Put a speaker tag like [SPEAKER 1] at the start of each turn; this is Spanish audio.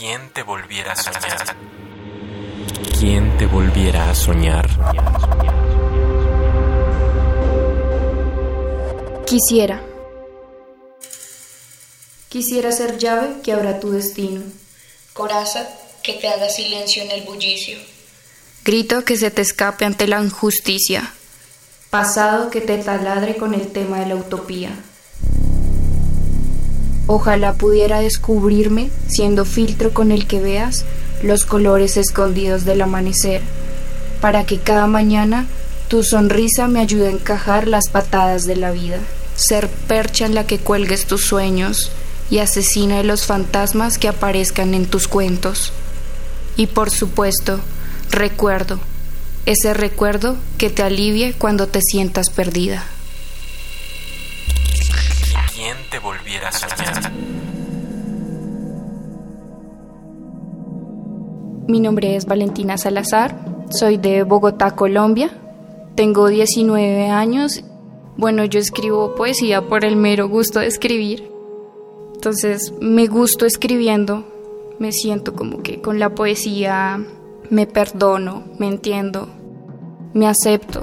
[SPEAKER 1] ¿Quién te volviera a soñar? ¿Quién te volviera a soñar?
[SPEAKER 2] Quisiera. Quisiera ser llave que abra tu destino.
[SPEAKER 3] Coraza que te haga silencio en el bullicio.
[SPEAKER 2] Grito que se te escape ante la injusticia. Pasado que te taladre con el tema de la utopía. Ojalá pudiera descubrirme siendo filtro con el que veas los colores escondidos del amanecer, para que cada mañana tu sonrisa me ayude a encajar las patadas de la vida, ser percha en la que cuelgues tus sueños y asesina los fantasmas que aparezcan en tus cuentos. Y por supuesto, recuerdo, ese recuerdo que te alivie cuando te sientas perdida.
[SPEAKER 1] ¿Quién te
[SPEAKER 2] Mi nombre es Valentina Salazar, soy de Bogotá, Colombia, tengo 19 años. Bueno, yo escribo poesía por el mero gusto de escribir. Entonces, me gusto escribiendo, me siento como que con la poesía me perdono, me entiendo, me acepto.